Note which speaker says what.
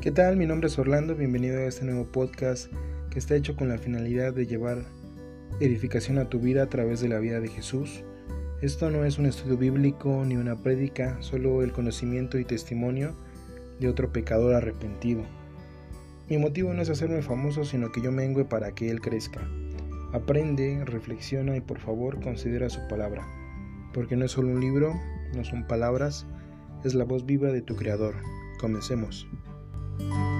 Speaker 1: ¿Qué tal? Mi nombre es Orlando, bienvenido a este nuevo podcast que está hecho con la finalidad de llevar edificación a tu vida a través de la vida de Jesús. Esto no es un estudio bíblico ni una prédica, solo el conocimiento y testimonio de otro pecador arrepentido. Mi motivo no es hacerme famoso, sino que yo mengue para que Él crezca. Aprende, reflexiona y por favor considera su palabra, porque no es solo un libro, no son palabras, es la voz viva de tu Creador. Comencemos. thank you